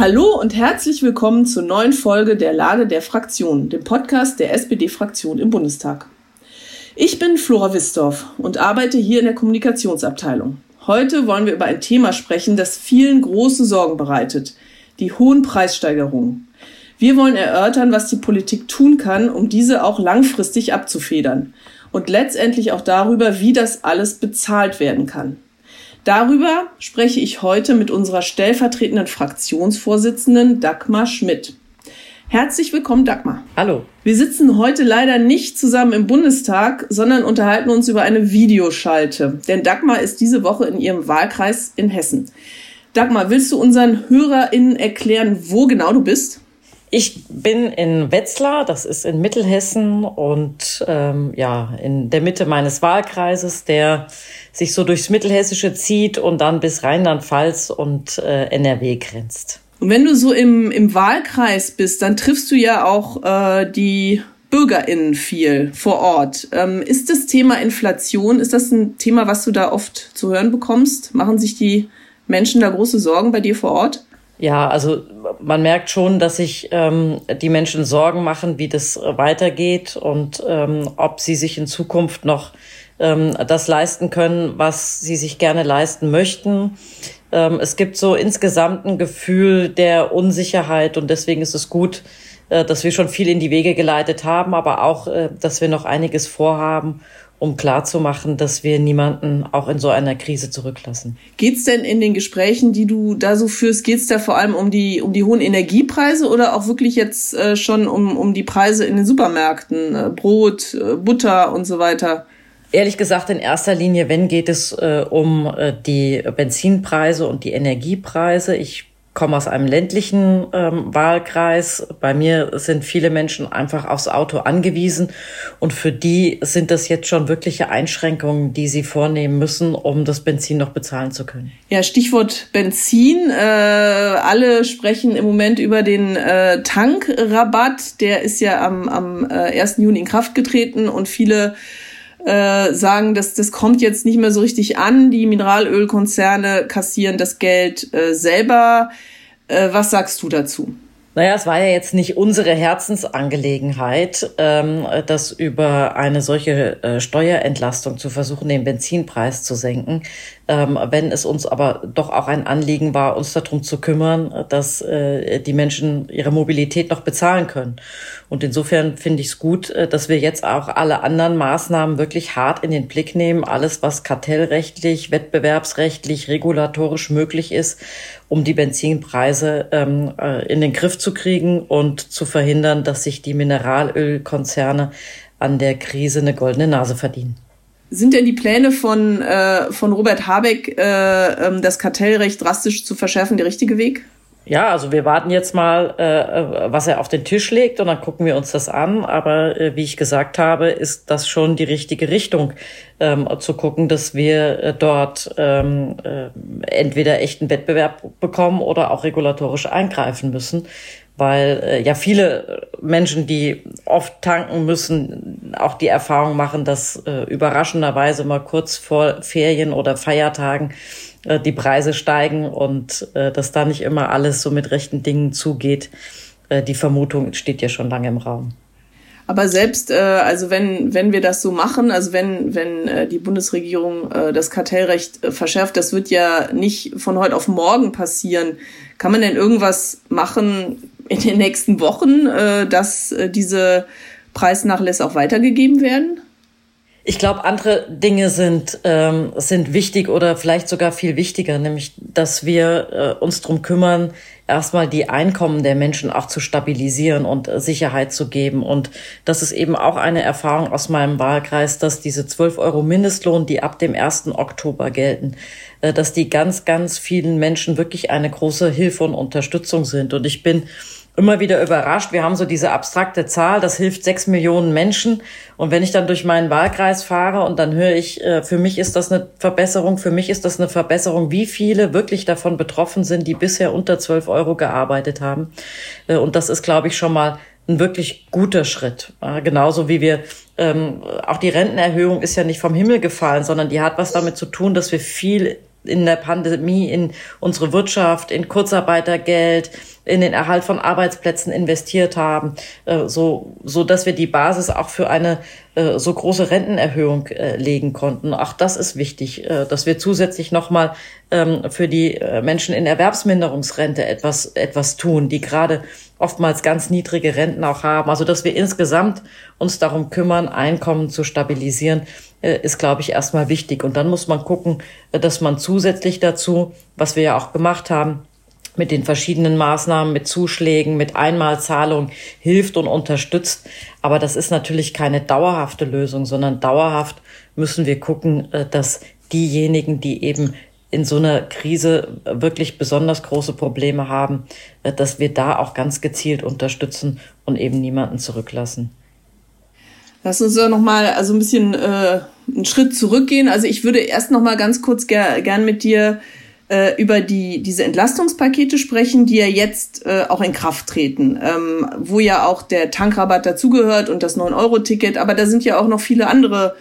Hallo und herzlich willkommen zur neuen Folge der Lage der Fraktionen, dem Podcast der SPD-Fraktion im Bundestag. Ich bin Flora Wistorf und arbeite hier in der Kommunikationsabteilung. Heute wollen wir über ein Thema sprechen, das vielen große Sorgen bereitet, die hohen Preissteigerungen. Wir wollen erörtern, was die Politik tun kann, um diese auch langfristig abzufedern und letztendlich auch darüber, wie das alles bezahlt werden kann. Darüber spreche ich heute mit unserer stellvertretenden Fraktionsvorsitzenden Dagmar Schmidt. Herzlich willkommen, Dagmar. Hallo. Wir sitzen heute leider nicht zusammen im Bundestag, sondern unterhalten uns über eine Videoschalte. Denn Dagmar ist diese Woche in ihrem Wahlkreis in Hessen. Dagmar, willst du unseren HörerInnen erklären, wo genau du bist? Ich bin in Wetzlar, das ist in Mittelhessen und ähm, ja, in der Mitte meines Wahlkreises, der sich so durchs Mittelhessische zieht und dann bis Rheinland-Pfalz und äh, NRW grenzt. Und wenn du so im, im Wahlkreis bist, dann triffst du ja auch äh, die BürgerInnen viel vor Ort. Ähm, ist das Thema Inflation, ist das ein Thema, was du da oft zu hören bekommst? Machen sich die Menschen da große Sorgen bei dir vor Ort? Ja, also man merkt schon, dass sich ähm, die Menschen Sorgen machen, wie das weitergeht und ähm, ob sie sich in Zukunft noch ähm, das leisten können, was sie sich gerne leisten möchten. Ähm, es gibt so insgesamt ein Gefühl der Unsicherheit und deswegen ist es gut, äh, dass wir schon viel in die Wege geleitet haben, aber auch, äh, dass wir noch einiges vorhaben um klarzumachen, dass wir niemanden auch in so einer Krise zurücklassen. Geht's denn in den Gesprächen, die du da so führst, geht's da vor allem um die, um die hohen Energiepreise oder auch wirklich jetzt äh, schon um, um die Preise in den Supermärkten? Äh, Brot, äh, Butter und so weiter? Ehrlich gesagt, in erster Linie, wenn geht es äh, um äh, die Benzinpreise und die Energiepreise. Ich komme aus einem ländlichen ähm, Wahlkreis. Bei mir sind viele Menschen einfach aufs Auto angewiesen und für die sind das jetzt schon wirkliche Einschränkungen, die sie vornehmen müssen, um das Benzin noch bezahlen zu können. Ja, Stichwort Benzin. Äh, alle sprechen im Moment über den äh, Tankrabatt. Der ist ja am, am äh, 1. Juni in Kraft getreten und viele äh, sagen, dass das kommt jetzt nicht mehr so richtig an. Die Mineralölkonzerne kassieren das Geld äh, selber. Äh, was sagst du dazu? Naja, es war ja jetzt nicht unsere Herzensangelegenheit, ähm, das über eine solche äh, Steuerentlastung zu versuchen, den Benzinpreis zu senken. Ähm, wenn es uns aber doch auch ein Anliegen war, uns darum zu kümmern, dass äh, die Menschen ihre Mobilität noch bezahlen können. Und insofern finde ich es gut, äh, dass wir jetzt auch alle anderen Maßnahmen wirklich hart in den Blick nehmen. Alles, was kartellrechtlich, wettbewerbsrechtlich, regulatorisch möglich ist, um die Benzinpreise ähm, äh, in den Griff zu kriegen und zu verhindern, dass sich die Mineralölkonzerne an der Krise eine goldene Nase verdienen. Sind denn die Pläne von, äh, von Robert Habeck, äh, ähm, das Kartellrecht drastisch zu verschärfen, der richtige Weg? Ja, also wir warten jetzt mal, äh, was er auf den Tisch legt und dann gucken wir uns das an. Aber äh, wie ich gesagt habe, ist das schon die richtige Richtung, ähm, zu gucken, dass wir äh, dort ähm, äh, entweder echten Wettbewerb bekommen oder auch regulatorisch eingreifen müssen. Weil äh, ja viele Menschen, die oft tanken müssen, auch die Erfahrung machen, dass äh, überraschenderweise mal kurz vor Ferien oder Feiertagen äh, die Preise steigen und äh, dass da nicht immer alles so mit rechten Dingen zugeht. Äh, die Vermutung steht ja schon lange im Raum. Aber selbst, äh, also wenn, wenn wir das so machen, also wenn, wenn äh, die Bundesregierung äh, das Kartellrecht äh, verschärft, das wird ja nicht von heute auf morgen passieren. Kann man denn irgendwas machen in den nächsten Wochen, äh, dass äh, diese Preisnachlässe auch weitergegeben werden? Ich glaube, andere Dinge sind, ähm, sind wichtig oder vielleicht sogar viel wichtiger, nämlich, dass wir äh, uns drum kümmern, erstmal die Einkommen der Menschen auch zu stabilisieren und äh, Sicherheit zu geben. Und das ist eben auch eine Erfahrung aus meinem Wahlkreis, dass diese 12 Euro Mindestlohn, die ab dem 1. Oktober gelten, äh, dass die ganz, ganz vielen Menschen wirklich eine große Hilfe und Unterstützung sind. Und ich bin immer wieder überrascht. Wir haben so diese abstrakte Zahl, das hilft sechs Millionen Menschen. Und wenn ich dann durch meinen Wahlkreis fahre und dann höre ich, äh, für mich ist das eine Verbesserung, für mich ist das eine Verbesserung, wie viele wirklich davon betroffen sind, die bisher unter zwölf Euro gearbeitet haben. Äh, und das ist, glaube ich, schon mal ein wirklich guter Schritt. Genauso wie wir, ähm, auch die Rentenerhöhung ist ja nicht vom Himmel gefallen, sondern die hat was damit zu tun, dass wir viel in der Pandemie in unsere Wirtschaft, in Kurzarbeitergeld, in den Erhalt von Arbeitsplätzen investiert haben, äh, so, so dass wir die Basis auch für eine äh, so große Rentenerhöhung äh, legen konnten. Auch das ist wichtig, dass wir zusätzlich nochmal ähm, für die Menschen in Erwerbsminderungsrente etwas, etwas tun, die gerade oftmals ganz niedrige Renten auch haben. Also, dass wir insgesamt uns darum kümmern, Einkommen zu stabilisieren, ist, glaube ich, erstmal wichtig. Und dann muss man gucken, dass man zusätzlich dazu, was wir ja auch gemacht haben, mit den verschiedenen Maßnahmen, mit Zuschlägen, mit Einmalzahlung hilft und unterstützt. Aber das ist natürlich keine dauerhafte Lösung, sondern dauerhaft müssen wir gucken, äh, dass diejenigen, die eben in so einer Krise wirklich besonders große Probleme haben, äh, dass wir da auch ganz gezielt unterstützen und eben niemanden zurücklassen. Lass uns doch noch mal also ein bisschen äh, einen Schritt zurückgehen. Also ich würde erst noch mal ganz kurz ger gern mit dir äh, über die, diese Entlastungspakete sprechen, die ja jetzt äh, auch in Kraft treten, ähm, wo ja auch der Tankrabatt dazugehört und das 9-Euro-Ticket, aber da sind ja auch noch viele andere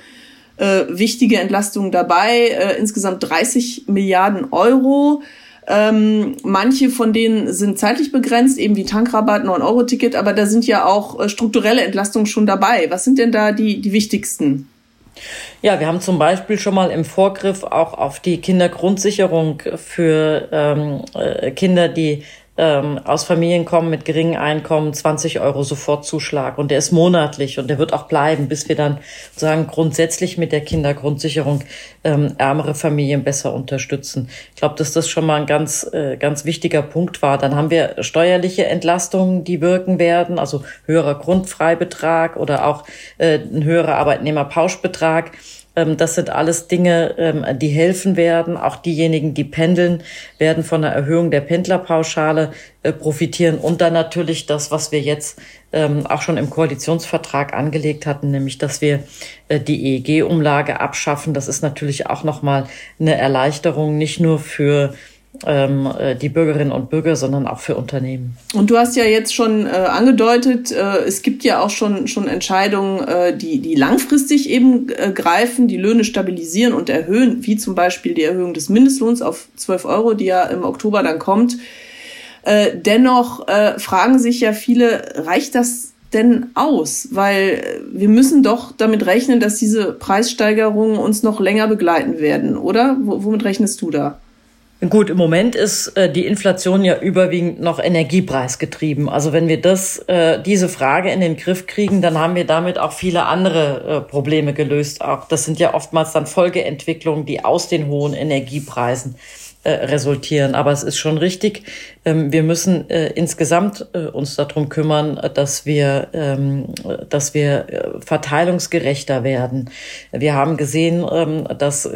äh, wichtige Entlastungen dabei, äh, insgesamt 30 Milliarden Euro. Ähm, manche von denen sind zeitlich begrenzt, eben wie Tankrabatt, 9-Euro-Ticket, aber da sind ja auch äh, strukturelle Entlastungen schon dabei. Was sind denn da die, die wichtigsten? Ja, wir haben zum Beispiel schon mal im Vorgriff auch auf die Kindergrundsicherung für ähm, äh, Kinder, die ähm, aus Familien kommen mit geringem Einkommen 20 Euro Sofortzuschlag und der ist monatlich und der wird auch bleiben, bis wir dann sagen grundsätzlich mit der Kindergrundsicherung ähm, ärmere Familien besser unterstützen. Ich glaube, dass das schon mal ein ganz äh, ganz wichtiger Punkt war. Dann haben wir steuerliche Entlastungen, die wirken werden, also höherer Grundfreibetrag oder auch äh, ein höherer Arbeitnehmerpauschbetrag. Ähm, das sind alles Dinge, ähm, die helfen werden. Auch diejenigen, die pendeln, werden von der Erhöhung der Pendlerpauschale äh, profitieren. Und dann natürlich das, was wir jetzt ähm, auch schon im Koalitionsvertrag angelegt hatten, nämlich, dass wir äh, die EEG-Umlage abschaffen. Das ist natürlich auch nochmal eine Erleichterung, nicht nur für die Bürgerinnen und Bürger, sondern auch für Unternehmen. Und du hast ja jetzt schon äh, angedeutet, äh, es gibt ja auch schon, schon Entscheidungen, äh, die, die langfristig eben äh, greifen, die Löhne stabilisieren und erhöhen, wie zum Beispiel die Erhöhung des Mindestlohns auf 12 Euro, die ja im Oktober dann kommt. Äh, dennoch fragen sich ja viele, reicht das denn aus? Weil wir müssen doch damit rechnen, dass diese Preissteigerungen uns noch länger begleiten werden, oder? W womit rechnest du da? Gut, im Moment ist äh, die Inflation ja überwiegend noch energiepreisgetrieben. Also wenn wir das, äh, diese Frage in den Griff kriegen, dann haben wir damit auch viele andere äh, Probleme gelöst. Auch das sind ja oftmals dann Folgeentwicklungen, die aus den hohen Energiepreisen äh, resultieren. Aber es ist schon richtig, ähm, wir müssen äh, insgesamt äh, uns darum kümmern, dass wir, ähm, dass wir verteilungsgerechter werden. Wir haben gesehen, ähm, dass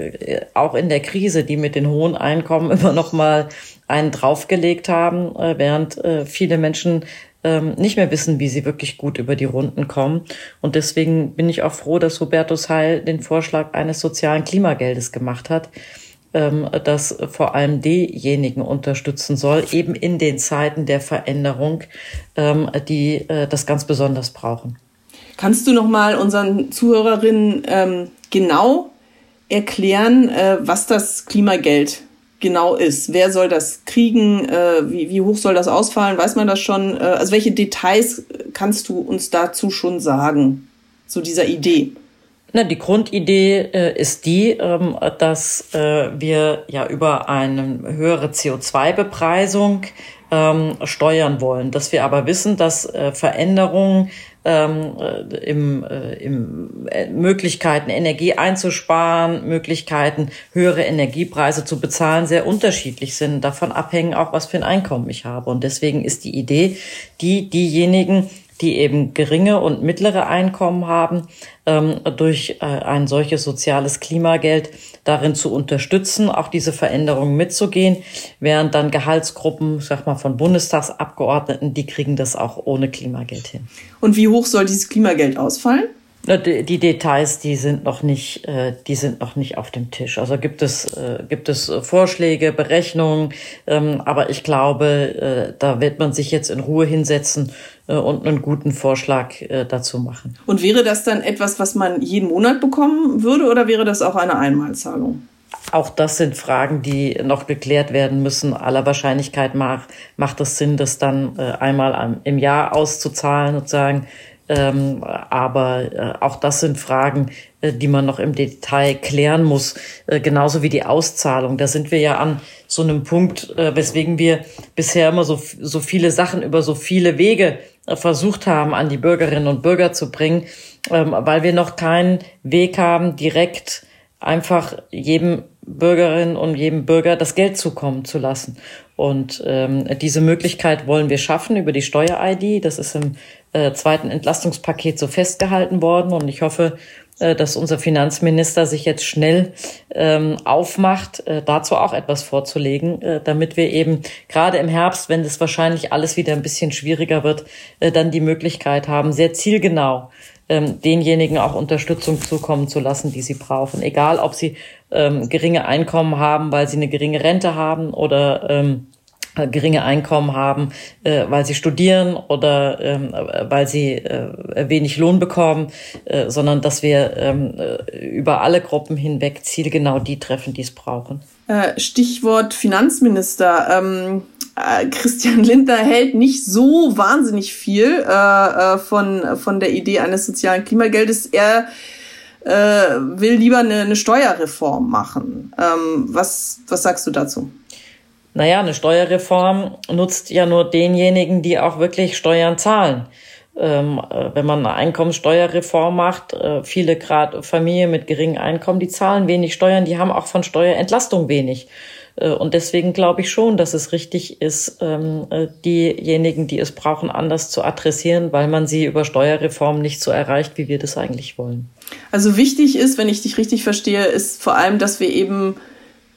auch in der Krise, die mit den hohen Einkommen immer noch mal einen draufgelegt haben, äh, während viele Menschen nicht mehr wissen, wie sie wirklich gut über die Runden kommen. Und deswegen bin ich auch froh, dass Hubertus Heil den Vorschlag eines sozialen Klimageldes gemacht hat, ähm, das vor allem diejenigen unterstützen soll, eben in den Zeiten der Veränderung, ähm, die äh, das ganz besonders brauchen. Kannst du noch mal unseren Zuhörerinnen ähm, genau erklären, äh, was das Klimageld genau ist? Wer soll das kriegen? Äh, wie, wie hoch soll das ausfallen? Weiß man das schon? Äh, also welche Details kannst du uns dazu schon sagen zu dieser Idee? Na, die Grundidee äh, ist die, ähm, dass äh, wir ja über eine höhere CO2-Bepreisung ähm, steuern wollen, dass wir aber wissen, dass äh, Veränderungen ähm, äh, im, äh, im äh, Möglichkeiten Energie einzusparen, Möglichkeiten höhere Energiepreise zu bezahlen sehr unterschiedlich sind. Davon abhängen auch, was für ein Einkommen ich habe. Und deswegen ist die Idee, die diejenigen, die eben geringe und mittlere Einkommen haben, ähm, durch äh, ein solches soziales Klimageld darin zu unterstützen, auch diese Veränderungen mitzugehen, während dann Gehaltsgruppen, sag mal von Bundestagsabgeordneten, die kriegen das auch ohne Klimageld hin. Und wie hoch soll dieses Klimageld ausfallen? Die Details, die sind noch nicht, äh, die sind noch nicht auf dem Tisch. Also gibt es, äh, gibt es Vorschläge, Berechnungen, ähm, aber ich glaube, da wird man sich jetzt in Ruhe hinsetzen äh, und einen guten Vorschlag äh, dazu machen. Und wäre das dann etwas, was man jeden Monat bekommen würde oder wäre das auch eine Einmalzahlung? auch das sind Fragen, die noch geklärt werden müssen. Aller Wahrscheinlichkeit macht, macht es Sinn, das dann äh, einmal im Jahr auszuzahlen sozusagen. Ähm, aber äh, auch das sind Fragen, äh, die man noch im Detail klären muss, äh, genauso wie die Auszahlung. Da sind wir ja an so einem Punkt, äh, weswegen wir bisher immer so, so viele Sachen über so viele Wege äh, versucht haben, an die Bürgerinnen und Bürger zu bringen, ähm, weil wir noch keinen Weg haben, direkt einfach jedem Bürgerin und jedem Bürger das Geld zukommen zu lassen. Und ähm, diese Möglichkeit wollen wir schaffen über die Steuer-ID. Das ist im äh, zweiten Entlastungspaket so festgehalten worden. Und ich hoffe, äh, dass unser Finanzminister sich jetzt schnell ähm, aufmacht, äh, dazu auch etwas vorzulegen, äh, damit wir eben gerade im Herbst, wenn es wahrscheinlich alles wieder ein bisschen schwieriger wird, äh, dann die Möglichkeit haben, sehr zielgenau ähm, denjenigen auch Unterstützung zukommen zu lassen, die sie brauchen. Egal, ob sie ähm, geringe Einkommen haben, weil sie eine geringe Rente haben oder ähm, äh, geringe Einkommen haben, äh, weil sie studieren oder ähm, weil sie äh, wenig Lohn bekommen, äh, sondern dass wir ähm, äh, über alle Gruppen hinweg zielgenau die treffen, die es brauchen. Äh, Stichwort Finanzminister. Ähm, äh, Christian Lindner hält nicht so wahnsinnig viel äh, äh, von, von der Idee eines sozialen Klimageldes. Er äh, will lieber eine, eine Steuerreform machen. Ähm, was, was sagst du dazu? Naja, eine Steuerreform nutzt ja nur denjenigen, die auch wirklich Steuern zahlen. Ähm, äh, wenn man eine Einkommenssteuerreform macht, äh, viele gerade Familien mit geringem Einkommen, die zahlen wenig Steuern, die haben auch von Steuerentlastung wenig. Äh, und deswegen glaube ich schon, dass es richtig ist, ähm, äh, diejenigen, die es brauchen, anders zu adressieren, weil man sie über Steuerreform nicht so erreicht, wie wir das eigentlich wollen. Also wichtig ist, wenn ich dich richtig verstehe, ist vor allem, dass wir eben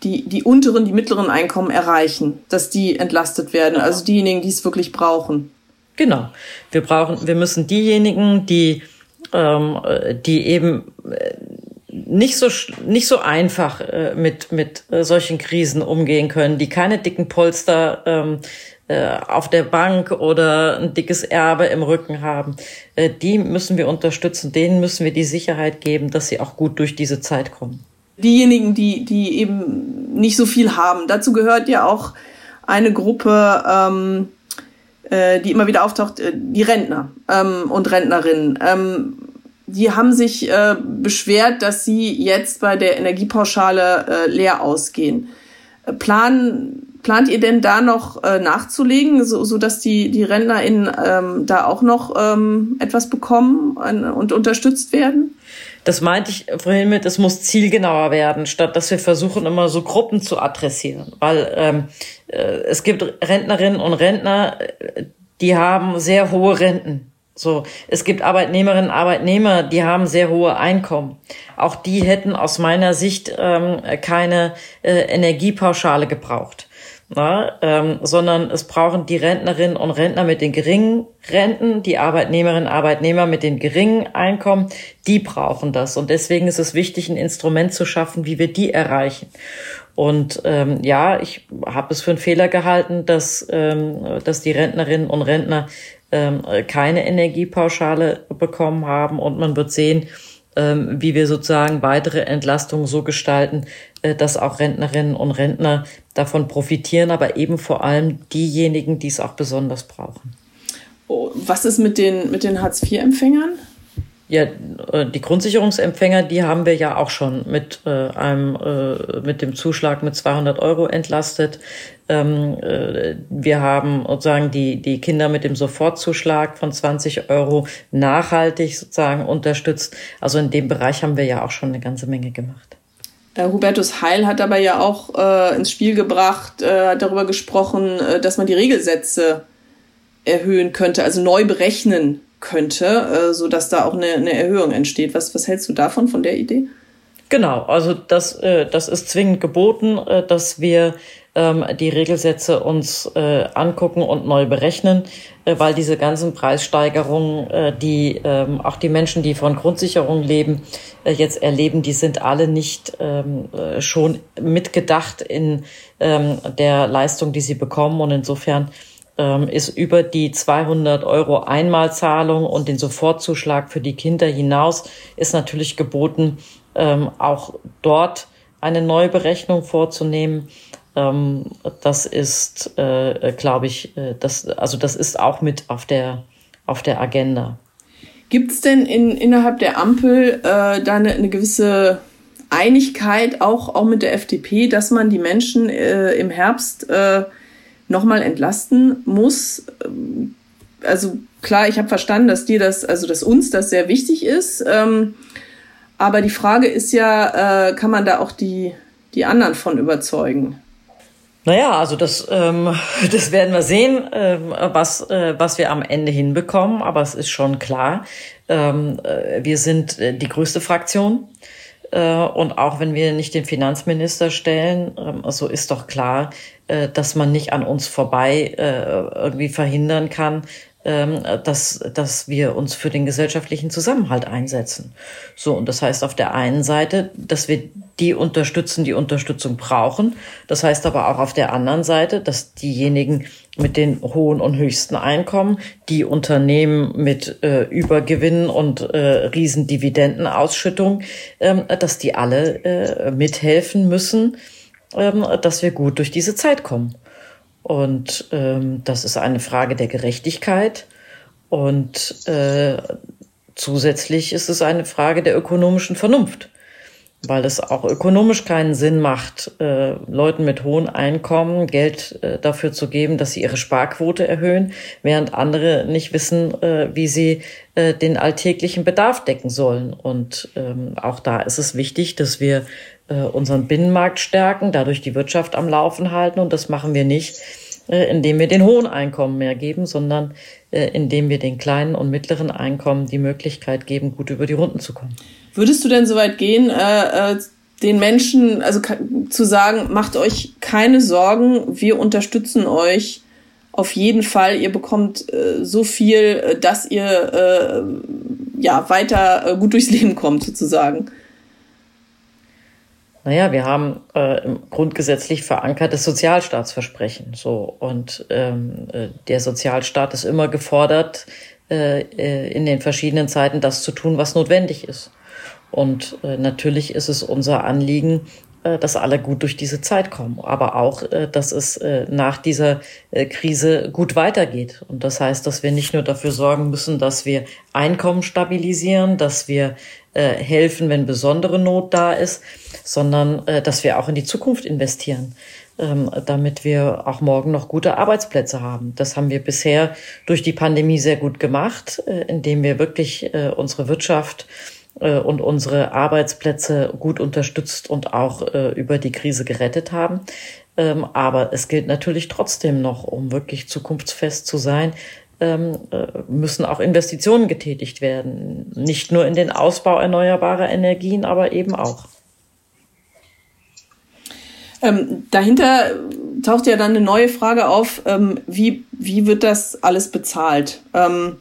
die, die unteren, die mittleren Einkommen erreichen, dass die entlastet werden, also diejenigen, die es wirklich brauchen. Genau. Wir brauchen, wir müssen diejenigen, die, ähm, die eben nicht so nicht so einfach äh, mit mit äh, solchen Krisen umgehen können, die keine dicken Polster ähm, äh, auf der Bank oder ein dickes Erbe im Rücken haben, äh, die müssen wir unterstützen. Denen müssen wir die Sicherheit geben, dass sie auch gut durch diese Zeit kommen. Diejenigen, die die eben nicht so viel haben, dazu gehört ja auch eine Gruppe. Ähm, äh, die immer wieder auftaucht, äh, die Rentner ähm, und Rentnerinnen. Ähm, die haben sich äh, beschwert, dass sie jetzt bei der Energiepauschale äh, leer ausgehen. Äh, plan, plant ihr denn da noch äh, nachzulegen, so, so dass die, die RentnerInnen ähm, da auch noch ähm, etwas bekommen und unterstützt werden? Das meinte ich vorhin mit, es muss zielgenauer werden, statt dass wir versuchen, immer so Gruppen zu adressieren. Weil ähm, äh, es gibt Rentnerinnen und Rentner, äh, die haben sehr hohe Renten so, es gibt Arbeitnehmerinnen, Arbeitnehmer, die haben sehr hohe Einkommen. Auch die hätten aus meiner Sicht ähm, keine äh, Energiepauschale gebraucht. Na, ähm, sondern es brauchen die Rentnerinnen und Rentner mit den geringen Renten, die Arbeitnehmerinnen und Arbeitnehmer mit den geringen Einkommen, die brauchen das. Und deswegen ist es wichtig, ein Instrument zu schaffen, wie wir die erreichen. Und ähm, ja, ich habe es für einen Fehler gehalten, dass, ähm, dass die Rentnerinnen und Rentner ähm, keine Energiepauschale bekommen haben. Und man wird sehen, wie wir sozusagen weitere Entlastungen so gestalten, äh, dass auch Rentnerinnen und Rentner davon profitieren, aber eben vor allem diejenigen, die es auch besonders brauchen. Oh, was ist mit den, mit den Hartz-IV-Empfängern? Ja, äh, die Grundsicherungsempfänger, die haben wir ja auch schon mit äh, einem äh, mit dem Zuschlag mit 200 Euro entlastet. Ähm, äh, wir haben sozusagen die die Kinder mit dem Sofortzuschlag von 20 Euro nachhaltig sozusagen unterstützt. Also in dem Bereich haben wir ja auch schon eine ganze Menge gemacht. Äh, Hubertus Heil hat aber ja auch äh, ins Spiel gebracht, hat darüber gesprochen, dass man die Regelsätze erhöhen könnte, also neu berechnen könnte, äh, so dass da auch eine, eine Erhöhung entsteht. Was, was hältst du davon, von der Idee? Genau, also das, äh, das ist zwingend geboten, äh, dass wir ähm, die Regelsätze uns äh, angucken und neu berechnen, weil diese ganzen Preissteigerungen, die ähm, auch die Menschen, die von Grundsicherung leben, jetzt erleben, die sind alle nicht ähm, äh, schon mitgedacht in der Leistung, die sie bekommen. Und insofern ist über die 200 Euro Einmalzahlung und den Sofortzuschlag für die Kinder hinaus ist natürlich geboten, ähm, auch dort eine Neuberechnung vorzunehmen. Ähm, das ist, äh, glaube ich, äh, das, also das ist auch mit auf der, auf der Agenda. Gibt es denn in, innerhalb der Ampel äh, da eine, eine gewisse Einigkeit auch, auch mit der FDP, dass man die Menschen äh, im Herbst äh, nochmal entlasten muss? Ähm, also klar, ich habe verstanden, dass dir das, also dass uns das sehr wichtig ist. Ähm, aber die Frage ist ja, äh, kann man da auch die, die anderen von überzeugen? Naja, also das, ähm, das werden wir sehen, äh, was, äh, was wir am Ende hinbekommen. Aber es ist schon klar, ähm, äh, wir sind äh, die größte Fraktion. Äh, und auch wenn wir nicht den Finanzminister stellen, ähm, so ist doch klar, äh, dass man nicht an uns vorbei äh, irgendwie verhindern kann, ähm, dass, dass wir uns für den gesellschaftlichen Zusammenhalt einsetzen. So, und das heißt auf der einen Seite, dass wir die unterstützen, die Unterstützung brauchen. Das heißt aber auch auf der anderen Seite, dass diejenigen mit den hohen und höchsten Einkommen, die Unternehmen mit äh, Übergewinnen und äh, Riesendividendenausschüttung, ähm, dass die alle äh, mithelfen müssen, ähm, dass wir gut durch diese Zeit kommen. Und ähm, das ist eine Frage der Gerechtigkeit. Und äh, zusätzlich ist es eine Frage der ökonomischen Vernunft, weil es auch ökonomisch keinen Sinn macht, äh, Leuten mit hohen Einkommen Geld äh, dafür zu geben, dass sie ihre Sparquote erhöhen, während andere nicht wissen, äh, wie sie äh, den alltäglichen Bedarf decken sollen. Und ähm, auch da ist es wichtig, dass wir äh, unseren Binnenmarkt stärken, dadurch die Wirtschaft am Laufen halten. Und das machen wir nicht, äh, indem wir den hohen Einkommen mehr geben, sondern äh, indem wir den kleinen und mittleren Einkommen die Möglichkeit geben, gut über die Runden zu kommen. Würdest du denn so weit gehen, den Menschen, also zu sagen, macht euch keine Sorgen, wir unterstützen euch auf jeden Fall. Ihr bekommt so viel, dass ihr äh, ja weiter gut durchs Leben kommt, sozusagen. Naja, wir haben äh, grundgesetzlich verankertes Sozialstaatsversprechen. So und ähm, äh, der Sozialstaat ist immer gefordert, äh, äh, in den verschiedenen Zeiten das zu tun, was notwendig ist. Und äh, natürlich ist es unser Anliegen, äh, dass alle gut durch diese Zeit kommen, aber auch, äh, dass es äh, nach dieser äh, Krise gut weitergeht. Und das heißt, dass wir nicht nur dafür sorgen müssen, dass wir Einkommen stabilisieren, dass wir äh, helfen, wenn besondere Not da ist, sondern äh, dass wir auch in die Zukunft investieren, ähm, damit wir auch morgen noch gute Arbeitsplätze haben. Das haben wir bisher durch die Pandemie sehr gut gemacht, äh, indem wir wirklich äh, unsere Wirtschaft äh, und unsere Arbeitsplätze gut unterstützt und auch äh, über die Krise gerettet haben. Ähm, aber es gilt natürlich trotzdem noch, um wirklich zukunftsfest zu sein, müssen auch Investitionen getätigt werden. Nicht nur in den Ausbau erneuerbarer Energien, aber eben auch. Ähm, dahinter taucht ja dann eine neue Frage auf, ähm, wie, wie wird das alles bezahlt? Ähm,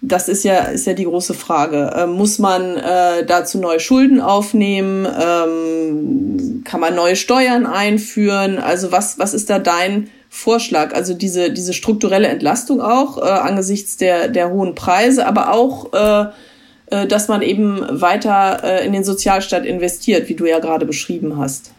das ist ja, ist ja die große Frage. Ähm, muss man äh, dazu neue Schulden aufnehmen? Ähm, kann man neue Steuern einführen? Also was, was ist da dein Vorschlag? Also diese, diese strukturelle Entlastung auch äh, angesichts der, der hohen Preise, aber auch, äh, äh, dass man eben weiter äh, in den Sozialstaat investiert, wie du ja gerade beschrieben hast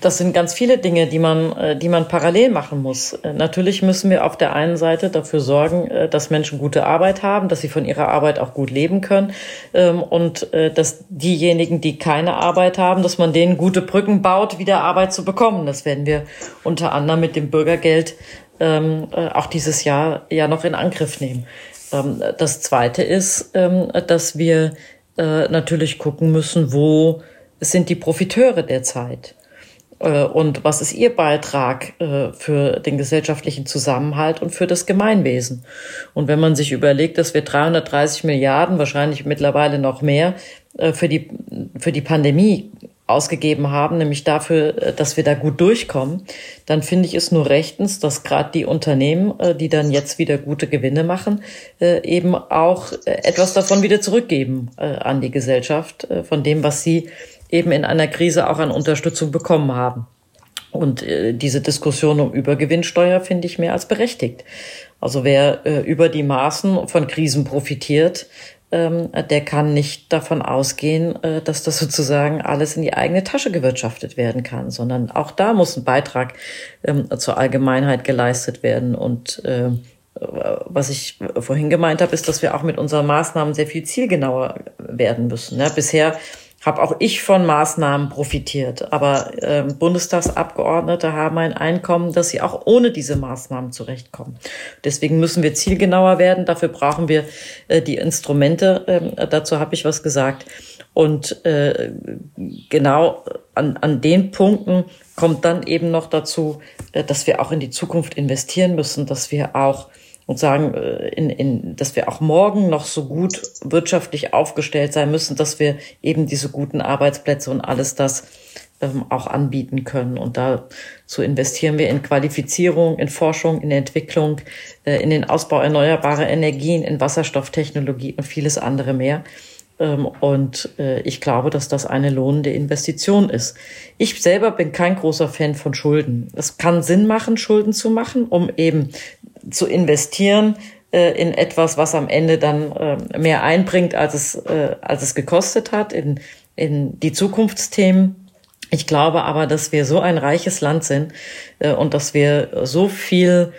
das sind ganz viele Dinge, die man, äh, die man parallel machen muss. Äh, natürlich müssen wir auf der einen Seite dafür sorgen, äh, dass Menschen gute Arbeit haben, dass sie von ihrer Arbeit auch gut leben können ähm, und dass diejenigen, die keine Arbeit haben, dass man denen gute Brücken baut, wieder Arbeit zu bekommen. Das werden wir unter anderem mit dem Bürgergeld ähm, auch dieses Jahr ja noch in Angriff nehmen. Ähm, das Zweite ist, dass wir natürlich gucken müssen, wo sind die Profiteure der Zeit. Äh, und was ist Ihr Beitrag äh, für den gesellschaftlichen Zusammenhalt und für das Gemeinwesen? Und wenn man sich überlegt, dass wir 330 Milliarden, wahrscheinlich mittlerweile noch mehr, äh, für die, für die Pandemie ausgegeben haben, nämlich dafür, dass wir da gut durchkommen, dann finde ich es nur rechtens, dass gerade die Unternehmen, die dann jetzt wieder gute Gewinne machen, eben auch etwas davon wieder zurückgeben an die Gesellschaft, von dem, was sie eben in einer Krise auch an Unterstützung bekommen haben. Und äh, diese Diskussion um Übergewinnsteuer finde ich mehr als berechtigt. Also wer äh, über die Maßen von Krisen profitiert, ähm, der kann nicht davon ausgehen, äh, dass das sozusagen alles in die eigene Tasche gewirtschaftet werden kann, sondern auch da muss ein Beitrag ähm, zur Allgemeinheit geleistet werden. Und äh, was ich vorhin gemeint habe, ist, dass wir auch mit unseren Maßnahmen sehr viel zielgenauer werden müssen. Ja, bisher habe auch ich von Maßnahmen profitiert. Aber äh, Bundestagsabgeordnete haben ein Einkommen, dass sie auch ohne diese Maßnahmen zurechtkommen. Deswegen müssen wir zielgenauer werden. Dafür brauchen wir äh, die Instrumente. Äh, dazu habe ich was gesagt. Und äh, genau an, an den Punkten kommt dann eben noch dazu, äh, dass wir auch in die Zukunft investieren müssen, dass wir auch und sagen, äh, in, in, dass wir auch morgen noch so gut wirtschaftlich aufgestellt sein müssen, dass wir eben diese guten Arbeitsplätze und alles das ähm, auch anbieten können. Und dazu investieren wir in Qualifizierung, in Forschung, in Entwicklung, äh, in den Ausbau erneuerbarer Energien, in Wasserstofftechnologie und vieles andere mehr. Ähm, und äh, ich glaube, dass das eine lohnende Investition ist. Ich selber bin kein großer Fan von Schulden. Es kann Sinn machen, Schulden zu machen, um eben zu investieren äh, in etwas, was am Ende dann äh, mehr einbringt, als es, äh, als es gekostet hat, in, in die Zukunftsthemen. Ich glaube aber, dass wir so ein reiches Land sind und dass wir so viel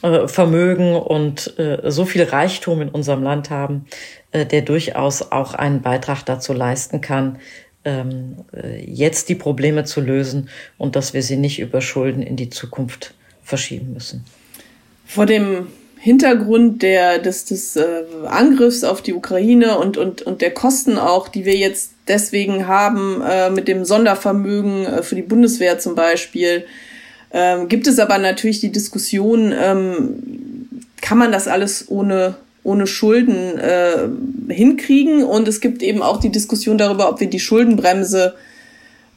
Vermögen und so viel Reichtum in unserem Land haben, der durchaus auch einen Beitrag dazu leisten kann, ähm, äh, jetzt die Probleme zu lösen und dass wir sie nicht über Schulden in die Zukunft verschieben müssen vor dem Hintergrund der, des, des äh, Angriffs auf die Ukraine und, und, und der Kosten auch, die wir jetzt deswegen haben äh, mit dem Sondervermögen äh, für die Bundeswehr zum Beispiel, ähm, gibt es aber natürlich die Diskussion, ähm, kann man das alles ohne, ohne Schulden äh, hinkriegen? Und es gibt eben auch die Diskussion darüber, ob wir die Schuldenbremse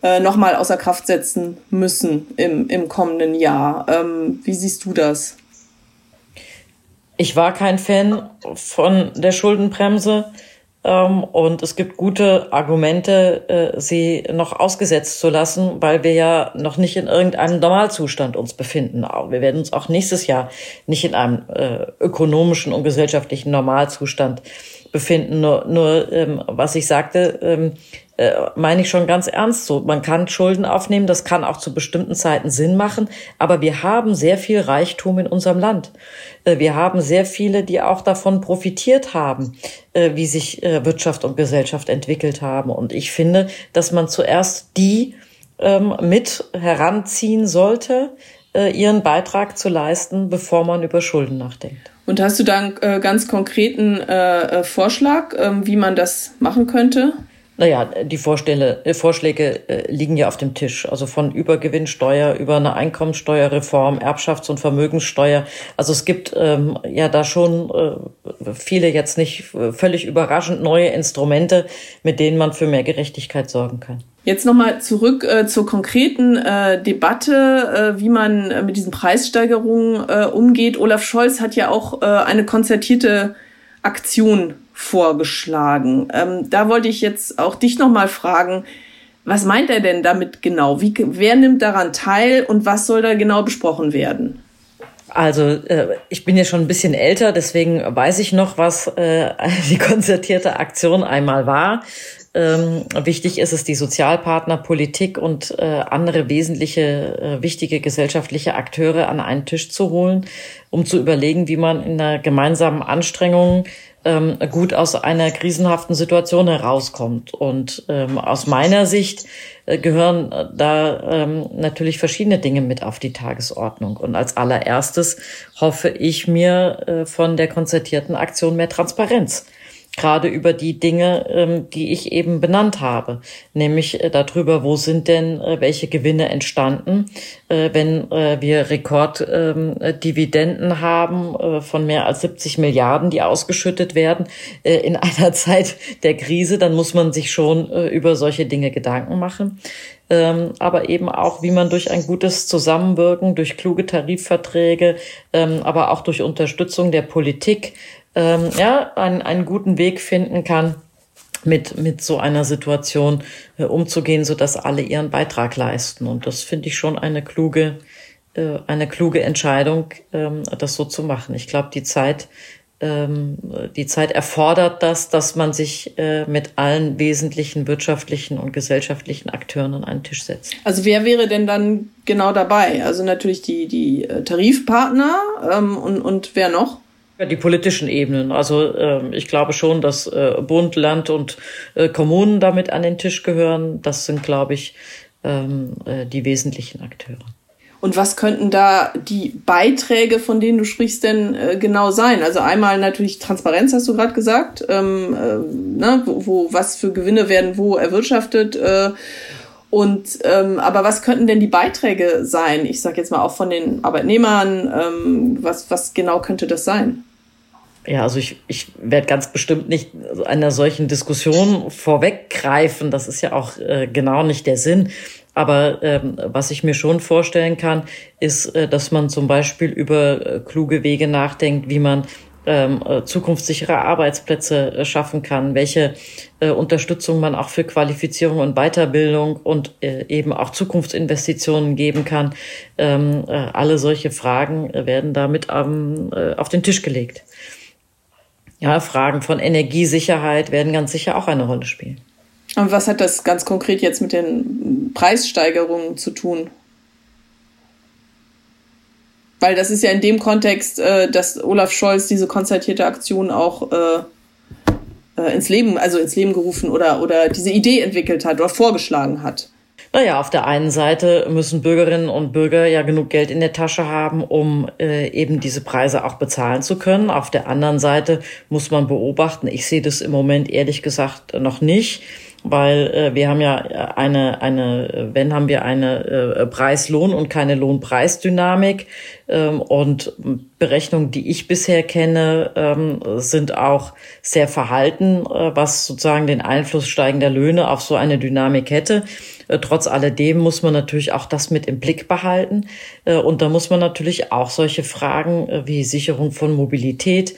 äh, nochmal außer Kraft setzen müssen im, im kommenden Jahr. Ähm, wie siehst du das? Ich war kein Fan von der Schuldenbremse ähm, und es gibt gute Argumente, äh, sie noch ausgesetzt zu lassen, weil wir ja noch nicht in irgendeinem Normalzustand uns befinden. Wir werden uns auch nächstes Jahr nicht in einem äh, ökonomischen und gesellschaftlichen Normalzustand befinden. Nur, nur ähm, was ich sagte, ähm, äh, meine ich schon ganz ernst so. Man kann Schulden aufnehmen, das kann auch zu bestimmten Zeiten Sinn machen, aber wir haben sehr viel Reichtum in unserem Land. Äh, wir haben sehr viele, die auch davon profitiert haben, äh, wie sich äh, Wirtschaft und Gesellschaft entwickelt haben. Und ich finde, dass man zuerst die ähm, mit heranziehen sollte, äh, ihren Beitrag zu leisten, bevor man über Schulden nachdenkt. Und hast du da einen äh, ganz konkreten äh, Vorschlag, ähm, wie man das machen könnte? Naja, die Vorstelle, äh, Vorschläge äh, liegen ja auf dem Tisch. Also von Übergewinnsteuer über eine Einkommensteuerreform, Erbschafts- und Vermögenssteuer. Also es gibt ähm, ja da schon äh, viele jetzt nicht äh, völlig überraschend neue Instrumente, mit denen man für mehr Gerechtigkeit sorgen kann. Jetzt nochmal zurück äh, zur konkreten äh, Debatte, äh, wie man äh, mit diesen Preissteigerungen äh, umgeht. Olaf Scholz hat ja auch äh, eine konzertierte Aktion vorgeschlagen. Ähm, da wollte ich jetzt auch dich nochmal fragen, was meint er denn damit genau? Wie, wer nimmt daran teil und was soll da genau besprochen werden? Also ich bin ja schon ein bisschen älter, deswegen weiß ich noch, was die konzertierte Aktion einmal war. Ähm, wichtig ist es, die Sozialpartner, Politik und äh, andere wesentliche, äh, wichtige gesellschaftliche Akteure an einen Tisch zu holen, um zu überlegen, wie man in einer gemeinsamen Anstrengung ähm, gut aus einer krisenhaften Situation herauskommt. Und ähm, aus meiner Sicht äh, gehören äh, da ähm, natürlich verschiedene Dinge mit auf die Tagesordnung. Und als allererstes hoffe ich mir äh, von der konzertierten Aktion mehr Transparenz gerade über die Dinge, ähm, die ich eben benannt habe, nämlich äh, darüber, wo sind denn äh, welche Gewinne entstanden, äh, wenn wir Rekorddividenden ähm, haben von mehr als 70 Milliarden, die ausgeschüttet werden in einer Zeit der Krise, dann muss man sich schon über solche Dinge Gedanken machen. Ähm, aber eben auch, wie man durch ein gutes Zusammenwirken, durch kluge Tarifverträge, aber auch durch Unterstützung der Politik ähm, ja, einen, einen guten Weg finden kann, mit, mit so einer Situation äh, umzugehen, so dass alle ihren Beitrag leisten. Und das finde ich schon eine kluge, äh, eine kluge Entscheidung, ähm, das so zu machen. Ich glaube, die Zeit ähm, die Zeit erfordert das, dass man sich äh, mit allen wesentlichen wirtschaftlichen und gesellschaftlichen Akteuren an einen Tisch setzt. Also wer wäre denn dann genau dabei? Also natürlich die, die äh, Tarifpartner ähm, und, und wer noch? Die politischen Ebenen. Also äh, ich glaube schon, dass äh, Bund, Land und äh, Kommunen damit an den Tisch gehören. Das sind, glaube ich, ähm, äh, die wesentlichen Akteure. Und was könnten da die Beiträge, von denen du sprichst, denn äh, genau sein? Also einmal natürlich Transparenz, hast du gerade gesagt, ähm, äh, ne, wo, wo was für Gewinne werden wo erwirtschaftet. Äh, und ähm, aber was könnten denn die Beiträge sein? Ich sage jetzt mal auch von den Arbeitnehmern. Ähm, was was genau könnte das sein? Ja, also ich, ich werde ganz bestimmt nicht einer solchen Diskussion vorweggreifen. Das ist ja auch äh, genau nicht der Sinn. Aber ähm, was ich mir schon vorstellen kann, ist, äh, dass man zum Beispiel über äh, kluge Wege nachdenkt, wie man ähm, äh, zukunftssichere Arbeitsplätze äh, schaffen kann, welche äh, Unterstützung man auch für Qualifizierung und Weiterbildung und äh, eben auch Zukunftsinvestitionen geben kann. Ähm, äh, alle solche Fragen werden damit ähm, äh, auf den Tisch gelegt. Ja, Fragen von Energiesicherheit werden ganz sicher auch eine Rolle spielen. Und was hat das ganz konkret jetzt mit den Preissteigerungen zu tun? Weil das ist ja in dem Kontext, äh, dass Olaf Scholz diese konzertierte Aktion auch äh, äh, ins Leben, also ins Leben gerufen oder, oder diese Idee entwickelt hat oder vorgeschlagen hat. Naja, auf der einen Seite müssen Bürgerinnen und Bürger ja genug Geld in der Tasche haben, um äh, eben diese Preise auch bezahlen zu können. Auf der anderen Seite muss man beobachten, ich sehe das im Moment ehrlich gesagt noch nicht, weil äh, wir haben ja eine, eine, wenn haben wir eine äh, Preis-Lohn- und keine Lohnpreisdynamik. Ähm, und Berechnungen, die ich bisher kenne, ähm, sind auch sehr verhalten, äh, was sozusagen den Einfluss steigender Löhne auf so eine Dynamik hätte. Äh, trotz alledem muss man natürlich auch das mit im Blick behalten. Äh, und da muss man natürlich auch solche Fragen äh, wie Sicherung von Mobilität,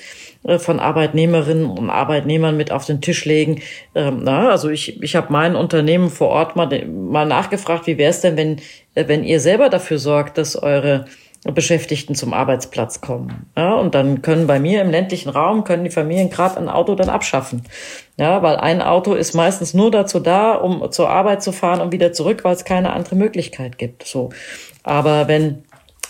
von Arbeitnehmerinnen und Arbeitnehmern mit auf den Tisch legen. Ähm, also ich, ich habe mein Unternehmen vor Ort mal, mal nachgefragt, wie wäre es denn, wenn, wenn ihr selber dafür sorgt, dass eure Beschäftigten zum Arbeitsplatz kommen. Ja, und dann können bei mir im ländlichen Raum, können die Familien gerade ein Auto dann abschaffen. Ja, weil ein Auto ist meistens nur dazu da, um zur Arbeit zu fahren und wieder zurück, weil es keine andere Möglichkeit gibt. So. Aber wenn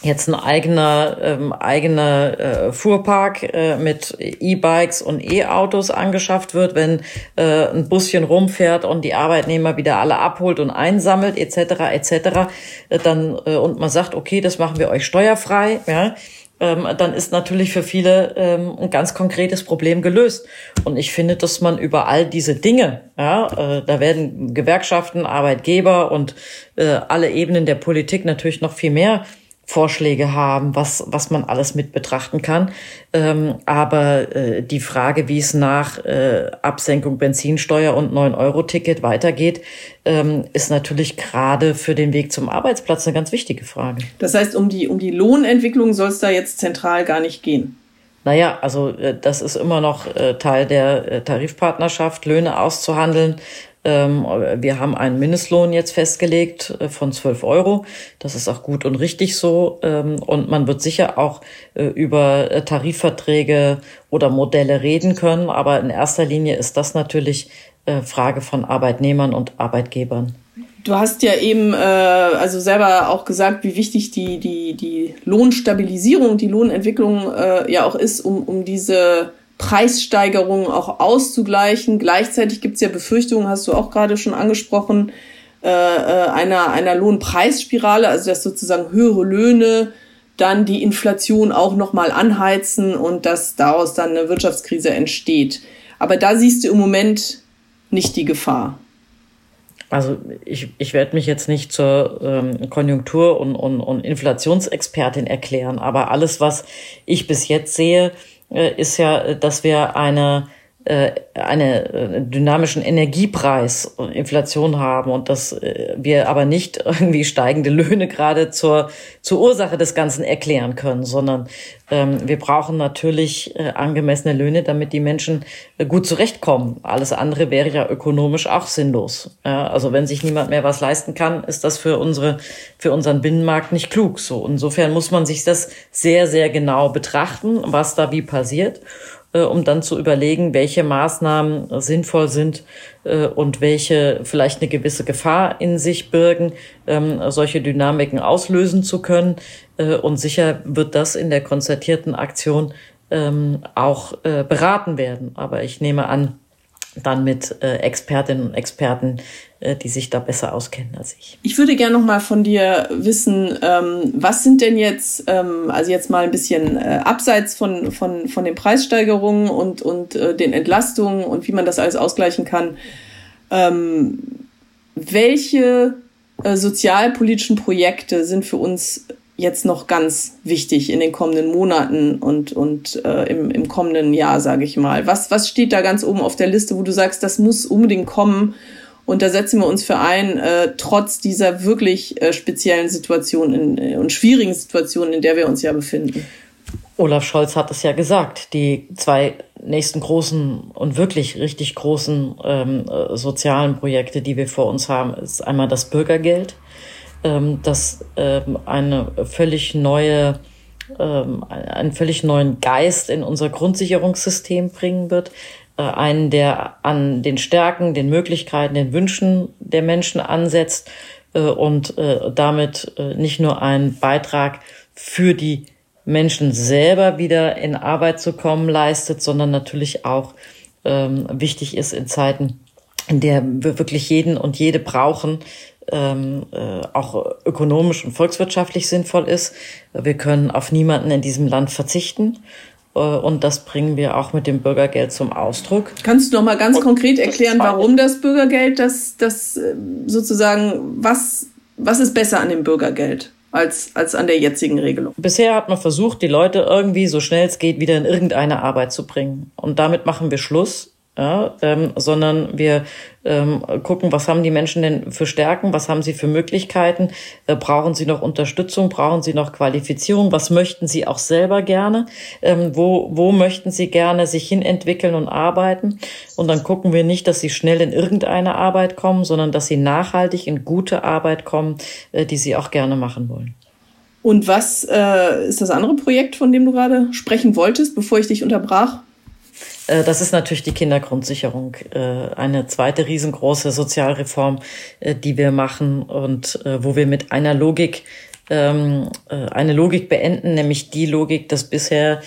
jetzt ein eigener ähm, eigener äh, Fuhrpark äh, mit E-Bikes und E-Autos angeschafft wird, wenn äh, ein Buschen rumfährt und die Arbeitnehmer wieder alle abholt und einsammelt etc. etc. Äh, dann äh, und man sagt, okay, das machen wir euch steuerfrei, ja, ähm, dann ist natürlich für viele ähm, ein ganz konkretes Problem gelöst. Und ich finde, dass man über all diese Dinge, ja, äh, da werden Gewerkschaften, Arbeitgeber und äh, alle Ebenen der Politik natürlich noch viel mehr Vorschläge haben, was, was man alles mit betrachten kann. Ähm, aber äh, die Frage, wie es nach äh, Absenkung Benzinsteuer und 9-Euro-Ticket weitergeht, ähm, ist natürlich gerade für den Weg zum Arbeitsplatz eine ganz wichtige Frage. Das heißt, um die, um die Lohnentwicklung soll es da jetzt zentral gar nicht gehen. Naja, also äh, das ist immer noch äh, Teil der äh, Tarifpartnerschaft, Löhne auszuhandeln. Ähm, wir haben einen Mindestlohn jetzt festgelegt äh, von 12 Euro. Das ist auch gut und richtig so. Ähm, und man wird sicher auch äh, über äh, Tarifverträge oder Modelle reden können. Aber in erster Linie ist das natürlich Frage von Arbeitnehmern und Arbeitgebern. Du hast ja eben äh, also selber auch gesagt, wie wichtig die, die, die Lohnstabilisierung, die Lohnentwicklung äh, ja auch ist, um, um diese Preissteigerungen auch auszugleichen. Gleichzeitig gibt es ja Befürchtungen, hast du auch gerade schon angesprochen, äh, äh, einer, einer Lohnpreisspirale, also dass sozusagen höhere Löhne dann die Inflation auch nochmal anheizen und dass daraus dann eine Wirtschaftskrise entsteht. Aber da siehst du im Moment nicht die Gefahr. Also ich, ich werde mich jetzt nicht zur ähm, Konjunktur- und, und, und Inflationsexpertin erklären, aber alles, was ich bis jetzt sehe, ist ja, dass wir eine äh, eine äh, dynamischen Energiepreis und Inflation haben und dass wir aber nicht irgendwie steigende Löhne gerade zur, zur Ursache des Ganzen erklären können, sondern ähm, wir brauchen natürlich äh, angemessene Löhne, damit die Menschen äh, gut zurechtkommen. Alles andere wäre ja ökonomisch auch sinnlos. Ja, also wenn sich niemand mehr was leisten kann, ist das für unsere, für unseren Binnenmarkt nicht klug. So insofern muss man sich das sehr, sehr genau betrachten, was da wie passiert. Äh, um dann zu überlegen, welche Maßnahmen sinnvoll sind äh, und welche vielleicht eine gewisse Gefahr in sich birgen, ähm, solche Dynamiken auslösen zu können. Äh, und sicher wird das in der konzertierten Aktion ähm, auch beraten werden. Aber ich nehme an, dann mit Expertinnen und Experten, die sich da besser auskennen als ich. Ich würde gerne noch mal von dir wissen, ähm, was sind denn jetzt, ähm, also jetzt mal ein bisschen äh, abseits von, von, von den Preissteigerungen und, und äh, den Entlastungen und wie man das alles ausgleichen kann, ähm, welche äh, sozialpolitischen Projekte sind für uns jetzt noch ganz wichtig in den kommenden Monaten und, und äh, im, im kommenden Jahr, sage ich mal? Was, was steht da ganz oben auf der Liste, wo du sagst, das muss unbedingt kommen und da setzen wir uns für ein, äh, trotz dieser wirklich äh, speziellen Situation in, äh, und schwierigen Situation, in der wir uns ja befinden? Olaf Scholz hat es ja gesagt, die zwei nächsten großen und wirklich richtig großen ähm, äh, sozialen Projekte, die wir vor uns haben, ist einmal das Bürgergeld ähm, das ähm, eine völlig neue, ähm, einen völlig neuen Geist in unser Grundsicherungssystem bringen wird. Äh, einen, der an den Stärken, den Möglichkeiten, den Wünschen der Menschen ansetzt äh, und äh, damit nicht nur einen Beitrag für die Menschen selber wieder in Arbeit zu kommen leistet, sondern natürlich auch ähm, wichtig ist in Zeiten, in der wir wirklich jeden und jede brauchen, ähm, äh, auch ökonomisch und volkswirtschaftlich sinnvoll ist. Wir können auf niemanden in diesem Land verzichten. Äh, und das bringen wir auch mit dem Bürgergeld zum Ausdruck. Kannst du noch mal ganz und konkret erklären, warum das Bürgergeld, das, das äh, sozusagen, was, was ist besser an dem Bürgergeld? Als, als an der jetzigen Regelung. Bisher hat man versucht, die Leute irgendwie so schnell es geht wieder in irgendeine Arbeit zu bringen. Und damit machen wir Schluss ja, ähm, sondern wir ähm, gucken, was haben die Menschen denn für Stärken, was haben sie für Möglichkeiten, äh, brauchen sie noch Unterstützung, brauchen sie noch Qualifizierung, was möchten sie auch selber gerne, ähm, wo, wo möchten sie gerne sich hinentwickeln und arbeiten. Und dann gucken wir nicht, dass sie schnell in irgendeine Arbeit kommen, sondern dass sie nachhaltig in gute Arbeit kommen, äh, die sie auch gerne machen wollen. Und was äh, ist das andere Projekt, von dem du gerade sprechen wolltest, bevor ich dich unterbrach? Äh, das ist natürlich die Kindergrundsicherung, äh, eine zweite riesengroße Sozialreform, äh, die wir machen und wo wir mit einer Logik ähm, eine Logik beenden, nämlich die Logik, dass bisher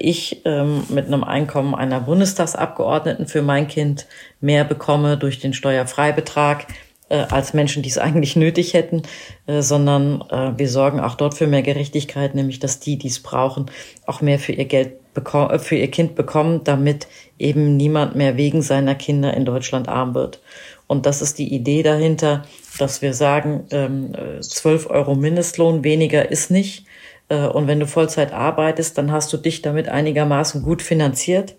ich ähm, mit einem Einkommen einer Bundestagsabgeordneten für mein Kind mehr bekomme durch den Steuerfreibetrag als Menschen, die es eigentlich nötig hätten, sondern wir sorgen auch dort für mehr Gerechtigkeit, nämlich dass die, die es brauchen, auch mehr für ihr Geld für ihr Kind bekommen, damit eben niemand mehr wegen seiner Kinder in Deutschland arm wird. Und das ist die Idee dahinter, dass wir sagen, ähm, 12 Euro Mindestlohn weniger ist nicht. Äh, und wenn du Vollzeit arbeitest, dann hast du dich damit einigermaßen gut finanziert.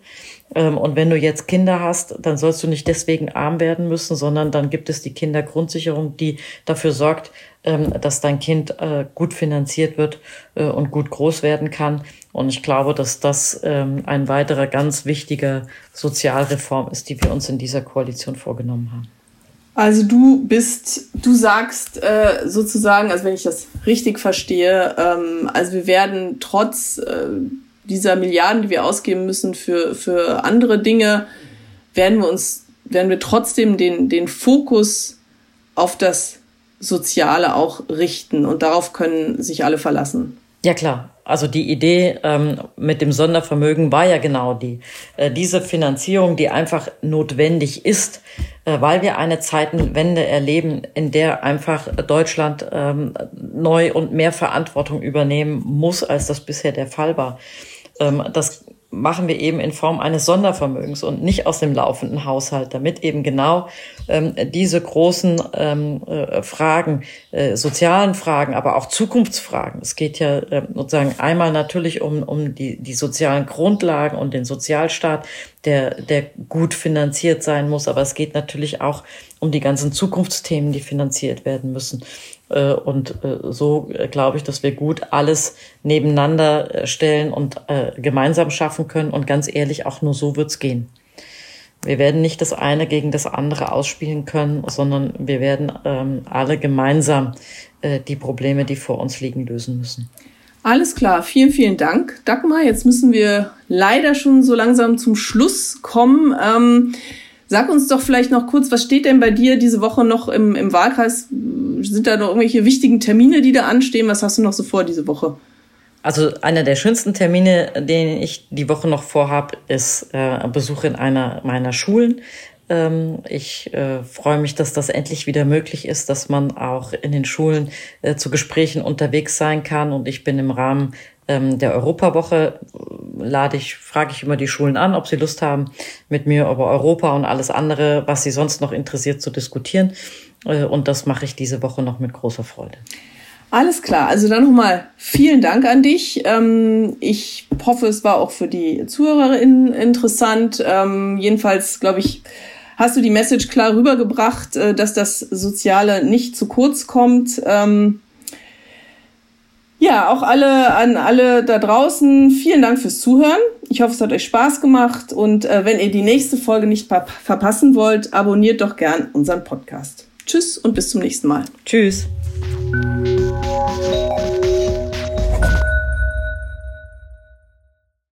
Ähm, und wenn du jetzt Kinder hast, dann sollst du nicht deswegen arm werden müssen, sondern dann gibt es die Kindergrundsicherung, die dafür sorgt, ähm, dass dein Kind äh, gut finanziert wird äh, und gut groß werden kann. Und ich glaube, dass das ähm, ein weiterer ganz wichtiger Sozialreform ist, die wir uns in dieser Koalition vorgenommen haben. Also du bist, du sagst äh, sozusagen, also wenn ich das richtig verstehe, also wir werden trotz dieser Milliarden, die wir ausgeben müssen für, für andere Dinge, werden wir uns, werden wir trotzdem den, den Fokus auf das Soziale auch richten und darauf können sich alle verlassen. Ja klar, also die Idee ähm, mit dem Sondervermögen war ja genau die. Äh, diese Finanzierung, die einfach notwendig ist, äh, weil wir eine Zeitenwende erleben, in der einfach Deutschland ähm, neu und mehr Verantwortung übernehmen muss, als das bisher der Fall war. Ähm, das machen wir eben in Form eines Sondervermögens und nicht aus dem laufenden Haushalt, damit eben genau ähm, diese großen ähm, äh, Fragen, äh, sozialen Fragen, aber auch Zukunftsfragen. Es geht ja äh, sozusagen einmal natürlich um, um die, die sozialen Grundlagen und den Sozialstaat, der, der gut finanziert sein muss, aber es geht natürlich auch um die ganzen Zukunftsthemen, die finanziert werden müssen. Äh, und äh, so äh, glaube ich, dass wir gut alles nebeneinander stellen und gemeinsam schaffen können. Und ganz ehrlich, auch nur so wird's gehen. Wir werden nicht das eine gegen das andere ausspielen können, sondern wir werden ähm, alle gemeinsam die Probleme, die vor uns liegen, lösen müssen. Alles klar, vielen, vielen Dank, Dagmar. Jetzt müssen wir leider schon so langsam zum Schluss kommen. Ähm, sag uns doch vielleicht noch kurz, was steht denn bei dir diese Woche noch im, im Wahlkreis? Sind da noch irgendwelche wichtigen Termine, die da anstehen? Was hast du noch so vor diese Woche? Also einer der schönsten Termine, den ich die Woche noch vorhab, ist äh, Besuch in einer meiner Schulen. Ähm, ich äh, freue mich, dass das endlich wieder möglich ist, dass man auch in den Schulen äh, zu Gesprächen unterwegs sein kann. Und ich bin im Rahmen ähm, der Europawoche lade ich, frage ich immer die Schulen an, ob sie Lust haben, mit mir über Europa und alles andere, was sie sonst noch interessiert, zu diskutieren. Äh, und das mache ich diese Woche noch mit großer Freude. Alles klar, also dann nochmal vielen Dank an dich. Ähm, ich hoffe, es war auch für die ZuhörerInnen interessant. Ähm, jedenfalls, glaube ich, hast du die Message klar rübergebracht, äh, dass das Soziale nicht zu kurz kommt. Ähm, ja, auch alle an alle da draußen, vielen Dank fürs Zuhören. Ich hoffe, es hat euch Spaß gemacht und äh, wenn ihr die nächste Folge nicht verpassen wollt, abonniert doch gern unseren Podcast. Tschüss und bis zum nächsten Mal. Tschüss.